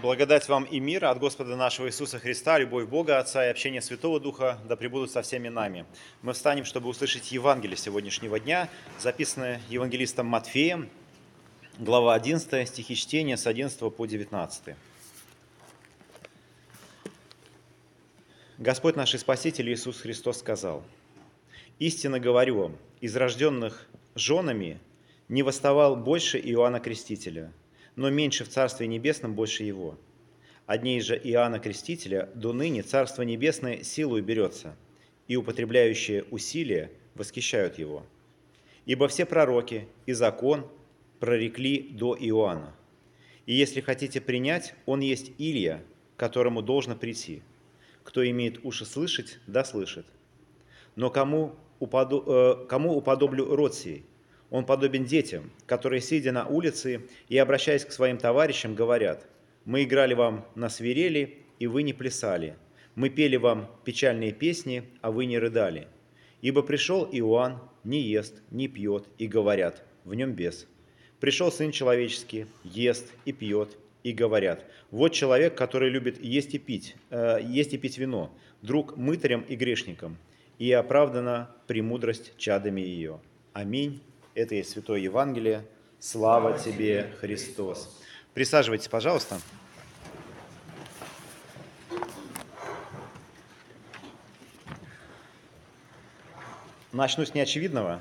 Благодать вам и мир от Господа нашего Иисуса Христа, любовь Бога Отца и общение Святого Духа да пребудут со всеми нами. Мы встанем, чтобы услышать Евангелие сегодняшнего дня, записанное евангелистом Матфеем, глава 11, стихи чтения с 11 по 19. Господь наш и Спаситель Иисус Христос сказал, «Истинно говорю вам, из рожденных женами не восставал больше Иоанна Крестителя, но меньше в Царстве Небесном больше его. Одней же Иоанна Крестителя до ныне Царство Небесное силою берется, и употребляющие усилия восхищают его. Ибо все пророки и закон прорекли до Иоанна. И если хотите принять, он есть Илья, которому должно прийти. Кто имеет уши слышать, да слышит. Но кому, уподо... Э, кому уподоблю род сей – он подобен детям, которые, сидя на улице и обращаясь к своим товарищам, говорят, «Мы играли вам на свирели, и вы не плясали. Мы пели вам печальные песни, а вы не рыдали. Ибо пришел Иоанн, не ест, не пьет, и говорят, в нем бес. Пришел Сын Человеческий, ест и пьет, и говорят, вот человек, который любит есть и пить, э, есть и пить вино, друг мытарям и грешникам, и оправдана премудрость чадами ее. Аминь. Это есть Святое Евангелие. Слава тебе, Христос. Присаживайтесь, пожалуйста. Начну с неочевидного.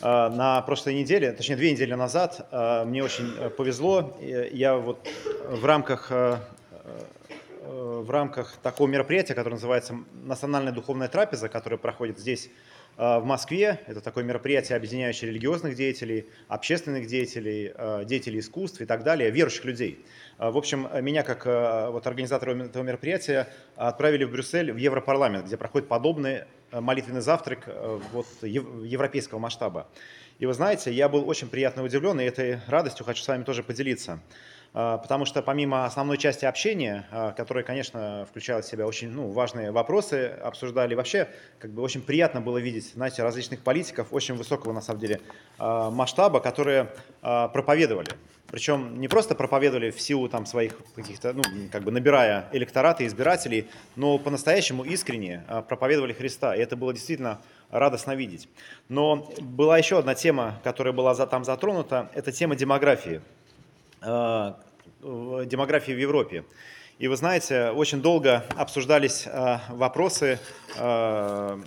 А, на прошлой неделе, точнее две недели назад, а, мне очень э, повезло. Я вот в рамках, э, э, в рамках такого мероприятия, которое называется «Национальная духовная трапеза», которая проходит здесь, Э, в Москве. Это такое мероприятие, объединяющее религиозных деятелей, общественных деятелей, э, деятелей искусств и так далее, верующих людей. Э, в общем, меня как вот, организатора этого мероприятия отправили в Брюссель, в Европарламент, где проходит подобный молитвенный завтрак вот, европейского масштаба. И вы знаете, я был очень приятно удивлен, и этой радостью хочу с вами тоже поделиться. А, потому что помимо основной части общения, а, которая, конечно, включала в себя очень ну, важные вопросы, обсуждали вообще, как бы очень приятно было видеть, знаете, различных политиков очень высокого, на самом деле, а, масштаба, которые проповедовали. Причем не просто проповедовали в силу там своих каких-то, ну, как бы набирая электораты, избирателей, но по-настоящему искренне проповедовали Христа. И это было действительно радостно видеть. Но была еще одна тема, которая была там затронута, это тема демографии. Э, демографии в Европе. И вы знаете, очень долго обсуждались э, вопросы э,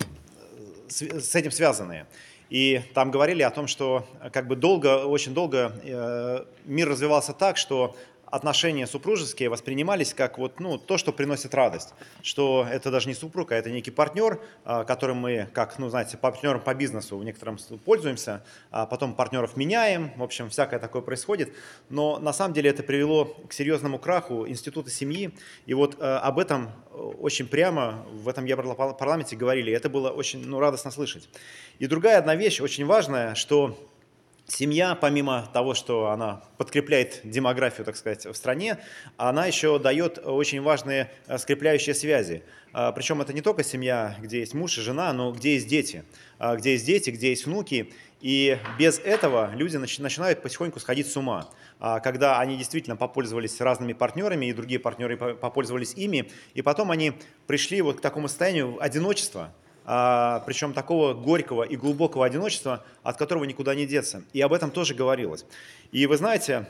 с этим связанные. И там говорили о том, что как бы долго, очень долго мир развивался так, что отношения супружеские воспринимались как вот, ну, то, что приносит радость. Что это даже не супруг, а это некий партнер, а, которым мы, как, ну, знаете, партнером по бизнесу в некотором пользуемся, а потом партнеров меняем, в общем, всякое такое происходит. Но на самом деле это привело к серьезному краху института семьи. И вот э, об этом очень прямо в этом Европарламенте говорили. Это было очень ну, радостно слышать. И другая одна вещь, очень важная, что Семья, помимо того, что она подкрепляет демографию, так сказать, в стране, она еще дает очень важные э, скрепляющие связи. А, Причем это не только семья, где есть муж и жена, но где есть дети. А, где есть дети, где есть внуки. И без этого люди начинают потихоньку сходить с ума. А, когда они действительно попользовались разными партнерами, и другие партнеры попользовались ими, и потом они пришли вот к такому состоянию одиночества, причем такого горького и глубокого одиночества, от которого никуда не деться. И об этом тоже говорилось. И вы знаете,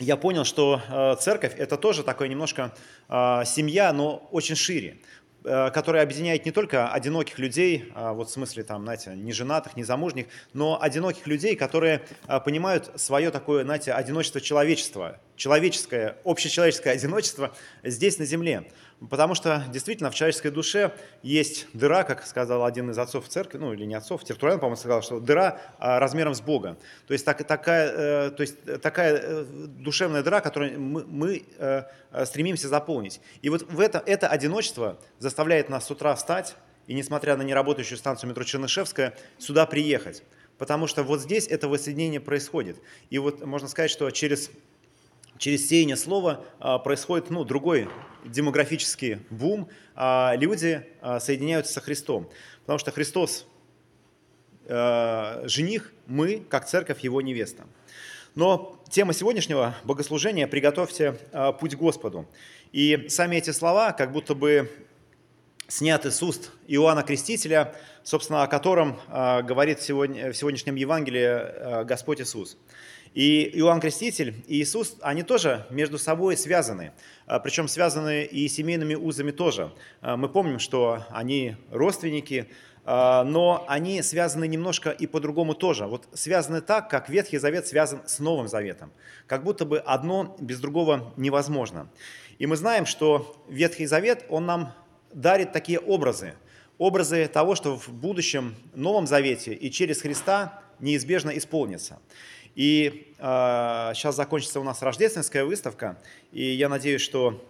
я понял, что э, церковь – это тоже такое немножко э, семья, но очень шире э, которая объединяет не только одиноких людей, а вот в смысле там, знаете, не женатых, не замужних, но одиноких людей, которые понимают свое такое, знаете, одиночество человечества, человеческое, общечеловеческое одиночество здесь на земле. Потому что действительно в человеческой душе есть дыра, как сказал один из отцов церкви, ну или не отцов, Тертулян, по-моему, сказал, что дыра а, размером с Бога. То есть, так, такая, э, то есть такая э, душевная дыра, которую мы, мы э, стремимся заполнить. И вот в это, это одиночество заставляет нас с утра встать и, несмотря на неработающую станцию метро Чернышевская, сюда приехать. Потому что вот здесь это воссоединение происходит. И вот можно сказать, что через через сеяние слова а, происходит ну, другой демографический бум. А, люди а, соединяются со Христом, потому что Христос жених, мы, как церковь, его невеста. Но тема сегодняшнего богослужения «Приготовьте путь Господу». И сами эти слова как будто бы сняты с уст Иоанна Крестителя, собственно, о котором говорит сегодня, в сегодняшнем Евангелии Господь Иисус. И Иоанн Креститель и Иисус, они тоже между собой связаны, причем связаны и семейными узами тоже. Мы помним, что они родственники, а, но они связаны немножко и по-другому тоже. Вот связаны так, как Ветхий Завет связан с Новым Заветом. Как будто бы одно без другого невозможно. И мы знаем, что Ветхий Завет, он нам дарит такие образы. Образы того, что в будущем Новом Завете и через Христа неизбежно исполнится. И э, а, сейчас закончится у нас рождественская выставка, и я надеюсь, что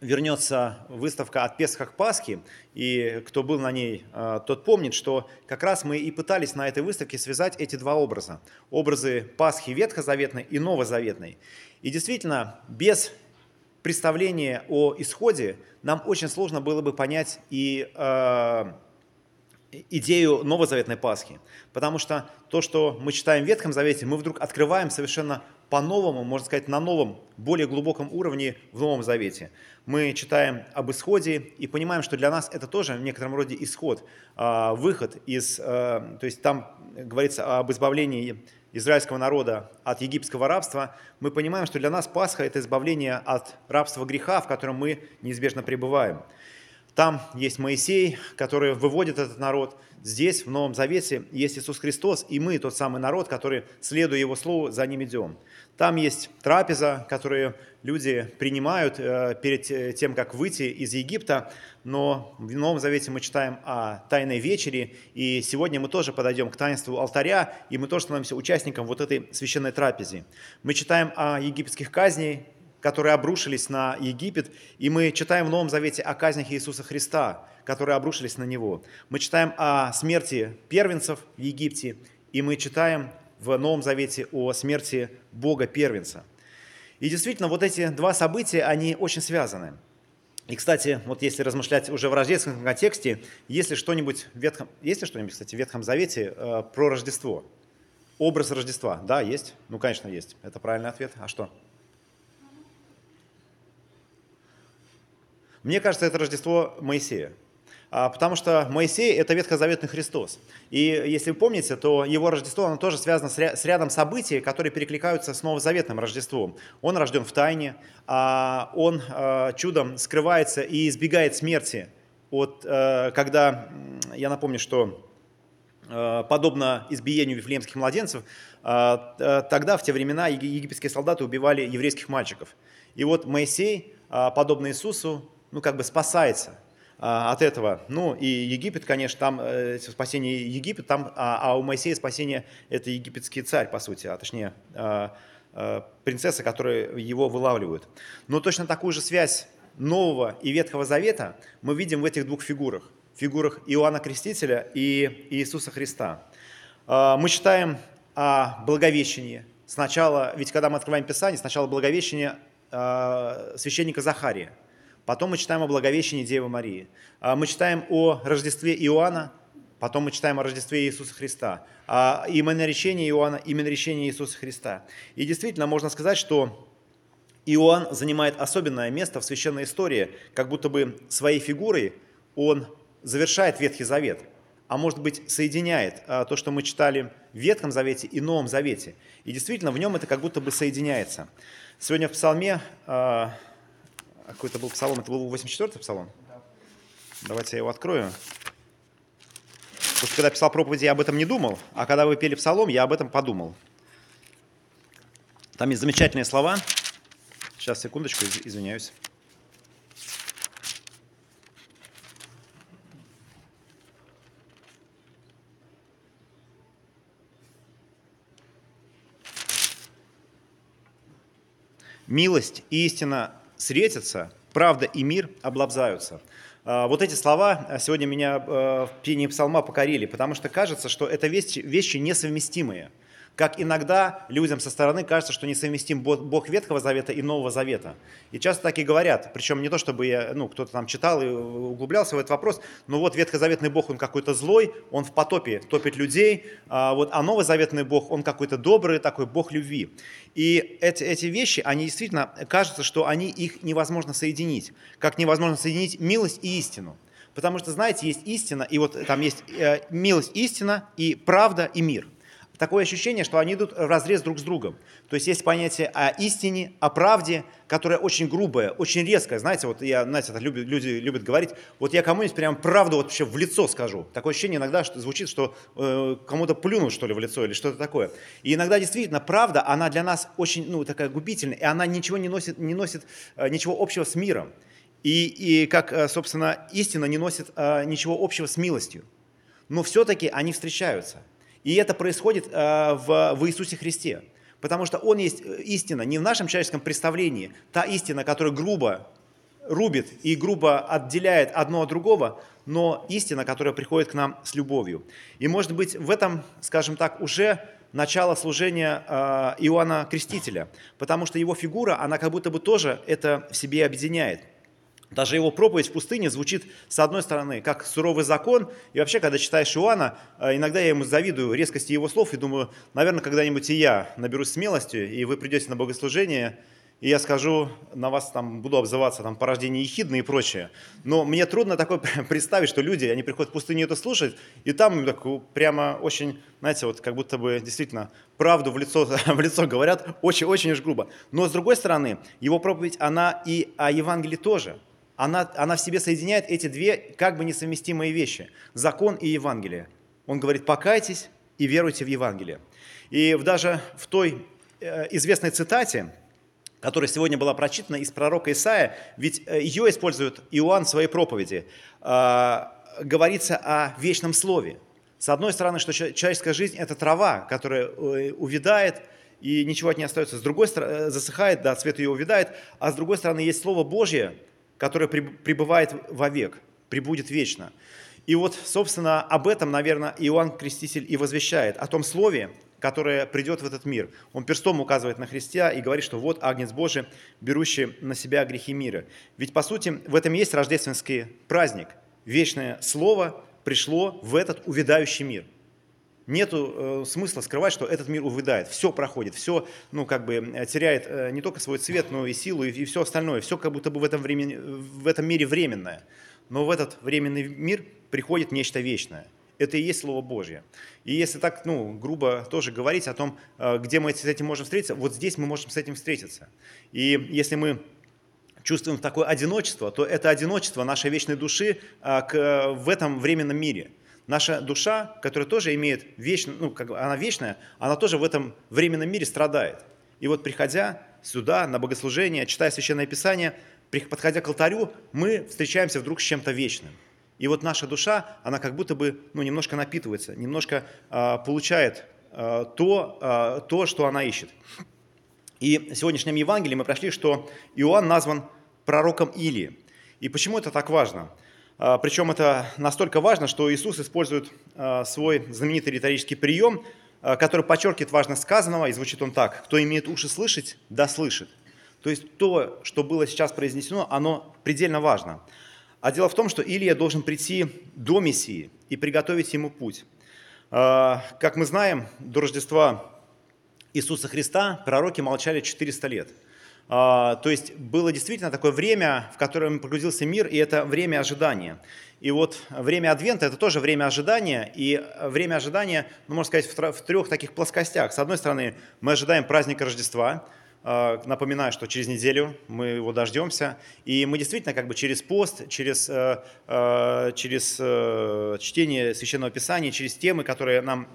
вернется выставка от Песха к Пасхе, и кто был на ней, а, тот помнит, что как раз мы и пытались на этой выставке связать эти два образа. Образы Пасхи ветхозаветной и новозаветной. И действительно, без представления о исходе нам очень сложно было бы понять и э, идею новозаветной Пасхи. Потому что то, что мы читаем в Ветхом Завете, мы вдруг открываем совершенно по-новому, можно сказать, на новом, более глубоком уровне в Новом Завете. Мы читаем об исходе и понимаем, что для нас это тоже в некотором роде исход, а, выход из... А, то есть там говорится об избавлении израильского народа от египетского рабства, мы понимаем, что для нас Пасха – это избавление от рабства греха, в котором мы неизбежно пребываем. Там есть Моисей, который выводит этот народ. Здесь, в Новом Завете, есть Иисус Христос, и мы тот самый народ, который, следуя Его Слову, за ним идем. Там есть трапеза, которую люди принимают э, перед э, тем, как выйти из Египта, но в Новом Завете мы читаем о Тайной вечере, и сегодня мы тоже подойдем к таинству алтаря, и мы тоже становимся участником вот этой священной трапезе. Мы читаем о египетских казнях, которые обрушились на Египет, и мы читаем в Новом Завете о казнях Иисуса Христа, которые обрушились на Него. Мы читаем о смерти первенцев в Египте, и мы читаем в Новом Завете о смерти Бога первенца. И действительно, вот эти два события, они очень связаны. И, кстати, вот если размышлять уже в рождественском контексте, есть ли что-нибудь в Ветхом, есть ли что-нибудь, кстати, в Ветхом Завете э, про Рождество? Образ Рождества, да, есть? Ну, конечно, есть. Это правильный ответ. А что? Мне кажется, это Рождество Моисея. А, потому что Моисей – это ветхозаветный Христос. И если вы помните, то его Рождество, оно тоже связано с рядом событий, которые перекликаются с новозаветным Рождеством. Он рожден в тайне, а он а, чудом скрывается и избегает смерти. Вот когда, я напомню, что подобно избиению вифлеемских младенцев, тогда, в те времена, египетские солдаты убивали еврейских мальчиков. И вот Моисей, подобно Иисусу, ну, как бы спасается а, от этого. Ну, и Египет, конечно, там э, спасение Египет, там, а, а у Моисея спасение – это египетский царь, по сути, а точнее, а, а, принцесса, которые его вылавливают. Но точно такую же связь Нового и Ветхого Завета мы видим в этих двух фигурах. фигурах Иоанна Крестителя и Иисуса Христа. Мы читаем о Благовещении. Сначала, ведь когда мы открываем Писание, сначала Благовещение священника Захария – Потом мы читаем о Благовещении Девы Марии. А, мы читаем о Рождестве Иоанна, потом мы читаем о Рождестве Иисуса Христа. А именно речение Иоанна, именно речение Иисуса Христа. И действительно, можно сказать, что Иоанн занимает особенное место в священной истории, как будто бы своей фигурой он завершает Ветхий Завет, а может быть соединяет а, то, что мы читали в Ветхом Завете и Новом Завете. И действительно, в нем это как будто бы соединяется. Сегодня в Псалме а, какой-то был псалом, это был 84-й псалом? Да. Давайте я его открою. Потому что когда писал проповеди, я об этом не думал, а когда вы пели псалом, я об этом подумал. Там есть замечательные слова. Сейчас, секундочку, извиняюсь. Милость и истина встретятся, правда и мир облабзаются. А, вот эти слова а, сегодня меня а, в пении псалма покорили, потому что кажется, что это вещи, вещи несовместимые. Как иногда людям со стороны кажется, что несовместим Бог Ветхого Завета и Нового Завета. И часто так и говорят, причем не то, чтобы я, ну, кто-то там читал и углублялся в этот вопрос, но вот Ветхозаветный Бог, он какой-то злой, он в потопе топит людей, а, вот, а Новозаветный Бог, он какой-то добрый, такой Бог любви. И эти, эти вещи, они действительно, кажется, что они, их невозможно соединить, как невозможно соединить милость и истину. Потому что, знаете, есть истина, и вот там есть э, милость, истина, и правда, и мир – такое ощущение, что они идут в разрез друг с другом. То есть есть понятие о истине, о правде, которое очень грубое, очень резкое. Знаете, вот я, знаете, это любят, люди любят говорить, вот я кому-нибудь прям правду вот вообще в лицо скажу. Такое ощущение иногда что звучит, что э, кому-то плюнул что ли в лицо или что-то такое. И иногда действительно правда, она для нас очень, ну, такая губительная, и она ничего не носит, не носит э, ничего общего с миром. И, и как, э, собственно, истина не носит э, ничего общего с милостью. Но все-таки они встречаются – и это происходит э, в, в Иисусе Христе. Потому что Он есть э, истина не в нашем человеческом представлении, та истина, которая грубо рубит и грубо отделяет одно от другого, но истина, которая приходит к нам с любовью. И может быть в этом, скажем так, уже начало служения э, Иоанна Крестителя, потому что его фигура, она как будто бы тоже это в себе объединяет. Даже его проповедь в пустыне звучит, с одной стороны, как суровый закон. И вообще, когда читаешь Иоанна, э, иногда я ему завидую резкости его слов и думаю, наверное, когда-нибудь и я наберусь смелости, и вы придете на богослужение, и я скажу, на вас там буду обзываться там, порождение ехидны и прочее. Но мне трудно такое представить, что люди, они приходят в пустыню это слушать, и там так прямо очень, знаете, вот как будто бы действительно правду в лицо, в лицо говорят, очень-очень уж грубо. Но с другой стороны, его проповедь, она и о Евангелии тоже – она, она в себе соединяет эти две как бы несовместимые вещи – закон и Евангелие. Он говорит, покайтесь и веруйте в Евангелие. И даже в той э, известной цитате, которая сегодня была прочитана из пророка Исаия, ведь э, ее использует Иоанн в своей проповеди, э, говорится о вечном слове. С одной стороны, что человеческая жизнь – это трава, которая увядает, и ничего от нее остается. С другой стороны, засыхает, да, цвет ее увядает. А с другой стороны, есть Слово Божье – которое пребывает вовек, пребудет вечно. И вот, собственно, об этом, наверное, Иоанн Креститель и возвещает, о том слове, которое придет в этот мир. Он перстом указывает на Христа и говорит, что вот Агнец Божий, берущий на себя грехи мира. Ведь, по сути, в этом есть рождественский праздник. Вечное Слово пришло в этот увядающий мир – Нету э, смысла скрывать, что этот мир увядает. Все проходит, все ну, как бы, э, теряет э, не только свой цвет, но и силу, и, и все остальное. Все как будто бы в этом, времени, в этом мире временное. Но в этот временный мир приходит нечто вечное. Это и есть Слово Божье. И если так, ну, грубо тоже говорить о том, э, где мы с этим можем встретиться, вот здесь мы можем с этим встретиться. И если мы чувствуем такое одиночество, то это одиночество нашей вечной души э, в этом временном мире – Наша душа, которая тоже имеет вечную, ну, как она вечная, она тоже в этом временном мире страдает. И вот приходя сюда на богослужение, читая Священное Писание, подходя к алтарю, мы встречаемся вдруг с чем-то вечным. И вот наша душа, она как будто бы ну, немножко напитывается, немножко э, получает э, то, э, то, что она ищет. И в сегодняшнем Евангелии мы прошли, что Иоанн назван пророком Илии. И почему это так важно? А, Причем это настолько важно, что Иисус использует а, свой знаменитый риторический прием, а, который подчеркивает важность сказанного, и звучит он так. «Кто имеет уши слышать, да слышит». То есть то, что было сейчас произнесено, оно предельно важно. А дело в том, что Илия должен прийти до Мессии и приготовить ему путь. Как мы знаем, до Рождества Иисуса Христа пророки молчали 400 лет – то есть было действительно такое время, в котором погрузился мир, и это время ожидания. И вот время Адвента – это тоже время ожидания, и время ожидания, ну, можно сказать, в трех таких плоскостях. С одной стороны, мы ожидаем праздника Рождества, а, Напоминаю, что через неделю мы его дождемся. И мы действительно как бы через пост, через, э, э, через э, чтение Священного Писания, через темы, которые нам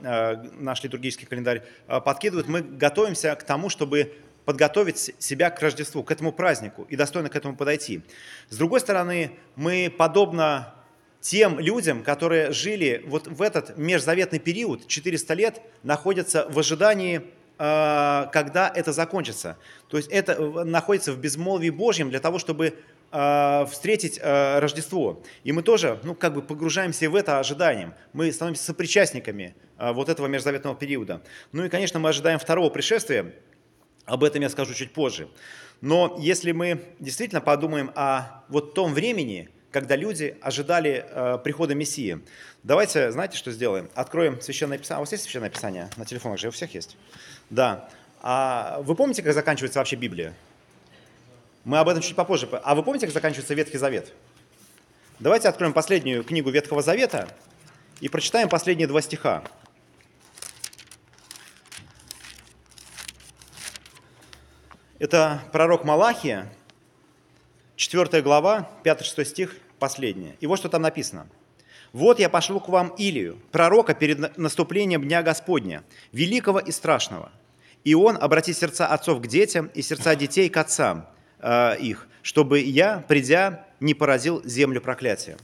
наш литургический календарь подкидывает, мы готовимся к тому, чтобы подготовить себя к Рождеству, к этому празднику и достойно к этому подойти. С другой стороны, мы подобно тем людям, которые жили вот в этот межзаветный период, 400 лет, находятся в ожидании, а, когда это закончится. То есть это находится в безмолвии Божьем для того, чтобы э, встретить э, Рождество. И мы тоже, ну, как бы погружаемся в это ожиданием. Мы становимся сопричастниками э, вот этого межзаветного периода. Ну и, конечно, мы ожидаем второго пришествия. Об этом я скажу чуть позже. Но если мы действительно подумаем о вот том времени, когда люди ожидали э, прихода Мессии. Давайте, знаете, что сделаем? Откроем Священное Писание. А у вас есть Священное Писание? На телефонах же у всех есть? Да. А вы помните, как заканчивается вообще Библия? Мы об этом чуть попозже. А вы помните, как заканчивается Ветхий Завет? Давайте откроем последнюю книгу Ветхого Завета и прочитаем последние два стиха. Это пророк Малахия, 4 глава, 5-6 стих, последнее. И вот что там написано. «Вот я пошлю к вам Илию, пророка перед наступлением Дня Господня, великого и страшного. И он обратит сердца отцов к детям и сердца детей к отцам э, их, чтобы я, придя, не поразил землю проклятием».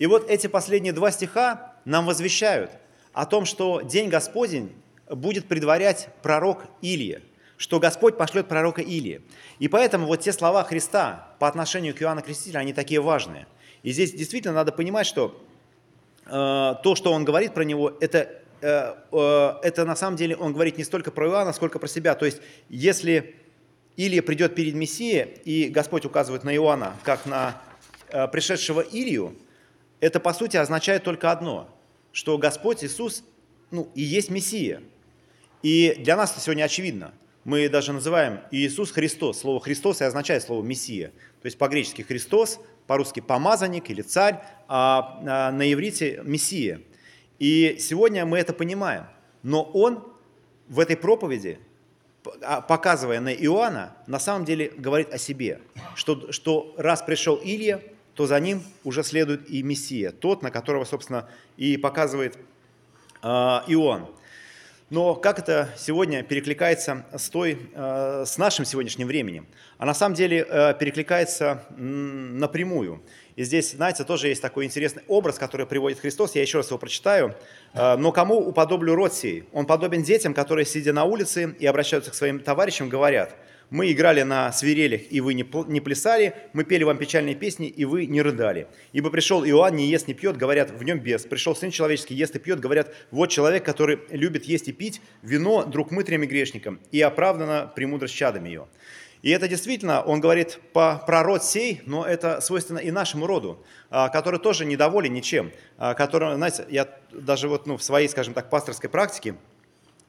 И вот эти последние два стиха нам возвещают о том, что День Господень будет предварять пророк Илия – что Господь пошлет пророка Илии. И поэтому вот те слова Христа по отношению к Иоанну Крестителю, они такие важные. И здесь действительно надо понимать, что э, то, что он говорит про него, это, э, э, это на самом деле он говорит не столько про Иоанна, сколько про себя. То есть если Илия придет перед Мессией, и Господь указывает на Иоанна, как на э, пришедшего Илию, это по сути означает только одно, что Господь Иисус ну, и есть Мессия. И для нас это сегодня очевидно – мы даже называем Иисус Христос. Слово Христос и означает слово Мессия. То есть по-гречески Христос, по-русски помазанник или царь, а, а на иврите Мессия. И сегодня мы это понимаем. Но он в этой проповеди, а, показывая на Иоанна, на самом деле говорит о себе, что, что раз пришел Илья, то за ним уже следует и Мессия, тот, на которого, собственно, и показывает э, Иоанн. Но как это сегодня перекликается с, той, э, с нашим сегодняшним временем? А на самом деле э, перекликается напрямую. И здесь, знаете, тоже есть такой интересный образ, который приводит Христос. Я еще раз его прочитаю. «Э, «Но кому уподоблю род сей? Он подобен детям, которые, сидя на улице и обращаются к своим товарищам, говорят – мы играли на свирелях, и вы не плясали, мы пели вам печальные песни, и вы не рыдали. Ибо пришел Иоанн, не ест, не пьет, говорят, в нем бес. Пришел Сын Человеческий, ест и пьет, говорят, вот человек, который любит есть и пить вино, друг мытрям и грешникам, и оправдано премудрость чадами ее. И это действительно, он говорит по, про род сей, но это свойственно и нашему роду, а, который тоже недоволен ничем, а, который, знаете, я даже вот ну, в своей, скажем так, пасторской практике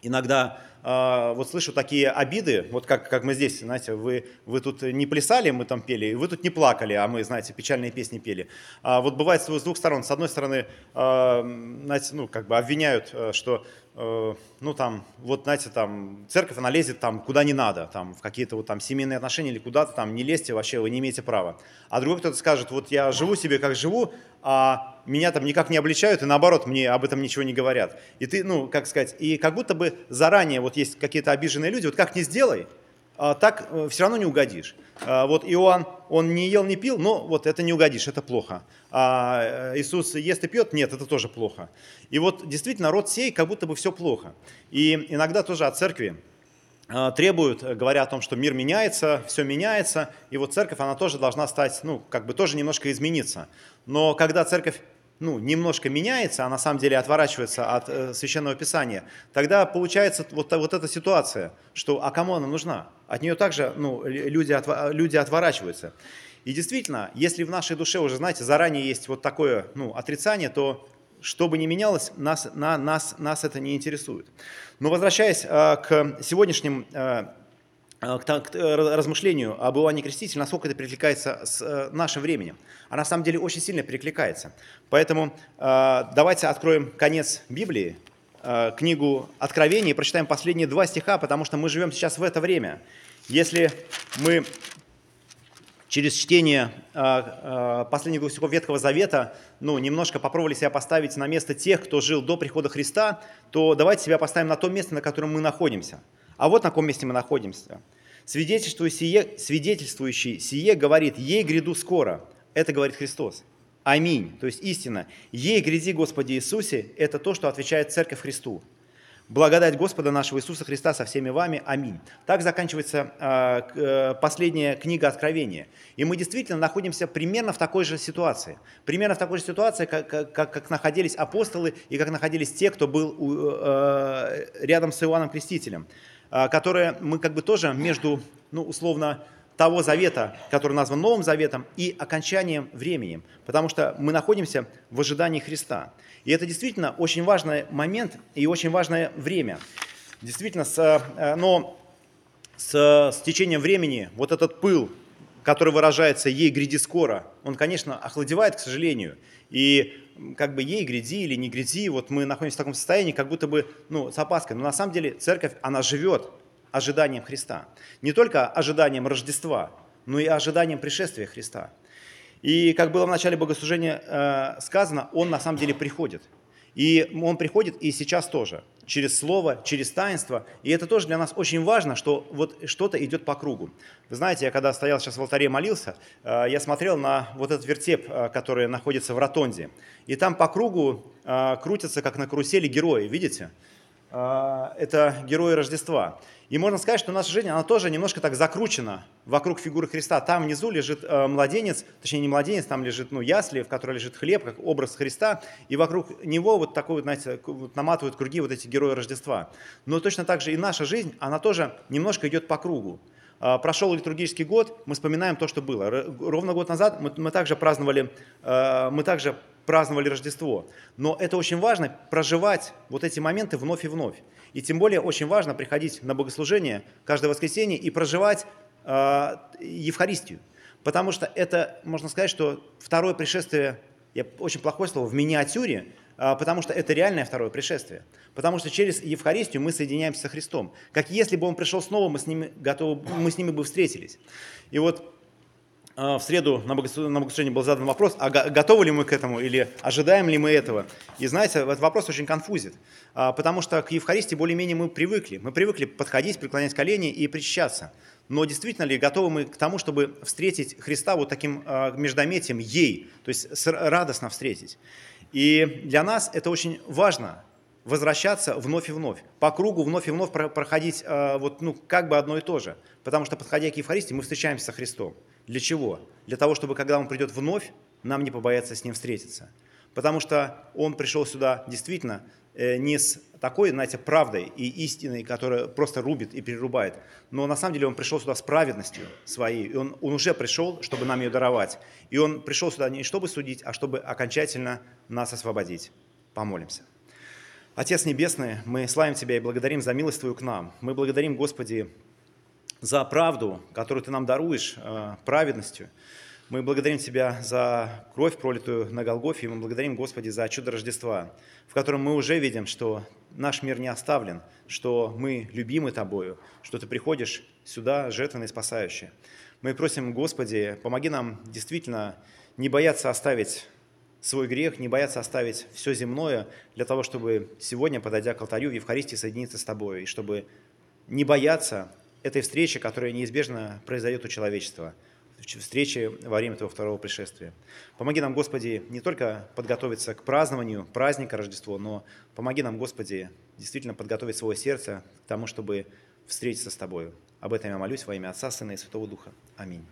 иногда а, вот слышу такие обиды, вот как, как мы здесь, знаете, вы, вы тут не плясали, мы там пели, вы тут не плакали, а мы, знаете, печальные песни пели. А вот бывает с двух сторон. С одной стороны, а, знаете, ну, как бы обвиняют, э, что ну там, вот знаете, там церковь, она лезет там куда не надо, там в какие-то вот там семейные отношения или куда-то там, не лезьте вообще, вы не имеете права. А другой кто-то скажет, вот я живу себе как живу, а меня там никак не обличают, и наоборот, мне об этом ничего не говорят. И ты, ну, как сказать, и как будто бы заранее вот есть какие-то обиженные люди, вот как не сделай, так э, все равно не угодишь. А, вот Иоанн, он не ел, не пил, но вот это не угодишь, это плохо. А э, Иисус ест и пьет, нет, это тоже плохо. И вот действительно род сей, как будто бы все плохо. И иногда тоже от церкви а, требуют, говоря о том, что мир меняется, все меняется, и вот церковь, она тоже должна стать, ну, как бы тоже немножко измениться. Но когда церковь ну, немножко меняется, а на самом деле отворачивается от э, Священного Писания, тогда получается вот, вот эта ситуация, что а кому она нужна? От нее также ну, люди, от, люди отворачиваются. И действительно, если в нашей душе уже, знаете, заранее есть вот такое ну, отрицание, то что бы ни менялось, нас, на, нас, нас это не интересует. Но возвращаясь э, к сегодняшним э, Э, к, э, размышлению об Иоанне Крестителе, насколько это перекликается с э, нашим временем. А на самом деле очень сильно перекликается. Поэтому давайте откроем конец Библии, книгу Откровения, и прочитаем последние два стиха, потому что мы живем сейчас в это время. Если мы через чтение последних двух стихов Ветхого Завета, ну, немножко попробовали себя поставить на место тех, кто жил до прихода Христа, то давайте себя поставим на то место, на котором мы находимся – а вот на каком месте мы находимся. Свидетельствующий сие, свидетельствующий сие говорит, ей гряду скоро. Это говорит Христос. Аминь. То есть истина. Ей гряди, Господи Иисусе, это то, что отвечает Церковь Христу. Благодать Господа нашего Иисуса Христа со всеми вами. Аминь. Так заканчивается э, последняя книга Откровения. И мы действительно находимся примерно в такой же ситуации. Примерно в такой же ситуации, как, как, как находились апостолы и как находились те, кто был у, э, рядом с Иоанном Крестителем. Э, которые мы как бы тоже между, ну, условно, того завета, который назван Новым Заветом, и окончанием времени, потому что мы находимся в ожидании Христа. И это действительно очень важный момент и очень важное время. Действительно, с, э, но с, с течением времени вот этот пыл, который выражается «ей гряди скоро», он, конечно, охладевает, к сожалению. И как бы ей гряди или не гряди, вот мы находимся в таком состоянии, как будто бы ну, с опаской. Но на самом деле церковь, она живет, ожиданием Христа. Не только ожиданием Рождества, но и ожиданием пришествия Христа. И как было в начале богослужения э, сказано, Он на самом деле приходит. И Он приходит и сейчас тоже, через Слово, через таинство. И это тоже для нас очень важно, что вот что-то идет по кругу. Вы знаете, я когда стоял сейчас в алтаре молился, э, я смотрел на вот этот вертеп, э, который находится в ротонде. И там по кругу крутятся, как на карусели, герои, видите? Это герои Рождества. И можно сказать, что наша жизнь, она тоже немножко так закручена вокруг фигуры Христа. Там внизу лежит э, младенец, точнее не младенец, там лежит ну, ясли, в которой лежит хлеб, как образ Христа, и вокруг него вот такой, вот, знаете, вот наматывают круги вот эти герои Рождества. Но точно так же и наша жизнь, она тоже немножко идет по кругу. Э, прошел литургический год, мы вспоминаем то, что было. Ровно год назад мы, мы также праздновали, э, мы также праздновали Рождество. Но это очень важно, проживать вот эти моменты вновь и вновь. И тем более очень важно приходить на богослужение каждое воскресенье и проживать э, Евхаристию. Потому что это, можно сказать, что второе пришествие, я, очень плохое слово, в миниатюре, потому что это реальное второе пришествие. Потому что через Евхаристию мы соединяемся со Христом. Как если бы Он пришел снова, мы с, ними готовы, мы с ними бы встретились. И вот а, в среду на богослужении был задан вопрос, а готовы ли мы к этому или ожидаем ли мы этого. И знаете, этот вопрос очень конфузит, а, потому что к Евхаристии более-менее мы привыкли. Мы привыкли подходить, преклонять колени и причащаться. Но действительно ли готовы мы к тому, чтобы встретить Христа вот таким а, междометием «ей», то есть радостно встретить? И для нас это очень важно, возвращаться вновь и вновь, по кругу вновь и вновь проходить вот, ну, как бы одно и то же. Потому что, подходя к Евхаристии, мы встречаемся со Христом. Для чего? Для того, чтобы, когда Он придет вновь, нам не побояться с Ним встретиться. Потому что Он пришел сюда действительно э, не с такой, знаете, правдой и истиной, которая просто рубит и перерубает, но на самом деле Он пришел сюда с праведностью своей, и Он, он уже пришел, чтобы нам ее даровать. И Он пришел сюда не чтобы судить, а чтобы окончательно нас освободить. Помолимся. Отец Небесный, мы славим Тебя и благодарим за милость Твою к нам. Мы благодарим, Господи, за правду, которую Ты нам даруешь, э, праведностью. Мы благодарим Тебя за кровь, пролитую на Голгофе, и мы благодарим, Господи, за чудо Рождества, в котором мы уже видим, что наш мир не оставлен, что мы любимы Тобою, что Ты приходишь сюда жертвенный спасающий. Мы просим, Господи, помоги нам действительно не бояться оставить свой грех, не бояться оставить все земное для того, чтобы сегодня, подойдя к алтарю в Евхаристии, соединиться с Тобой, и чтобы не бояться этой встречи, которая неизбежно произойдет у человечества, встречи во время Твоего второго пришествия. Помоги нам, Господи, не только подготовиться к празднованию праздника Рождества, но помоги нам, Господи, действительно подготовить свое сердце к тому, чтобы встретиться с Тобою. Об этом я молюсь во имя Отца, Сына и Святого Духа. Аминь.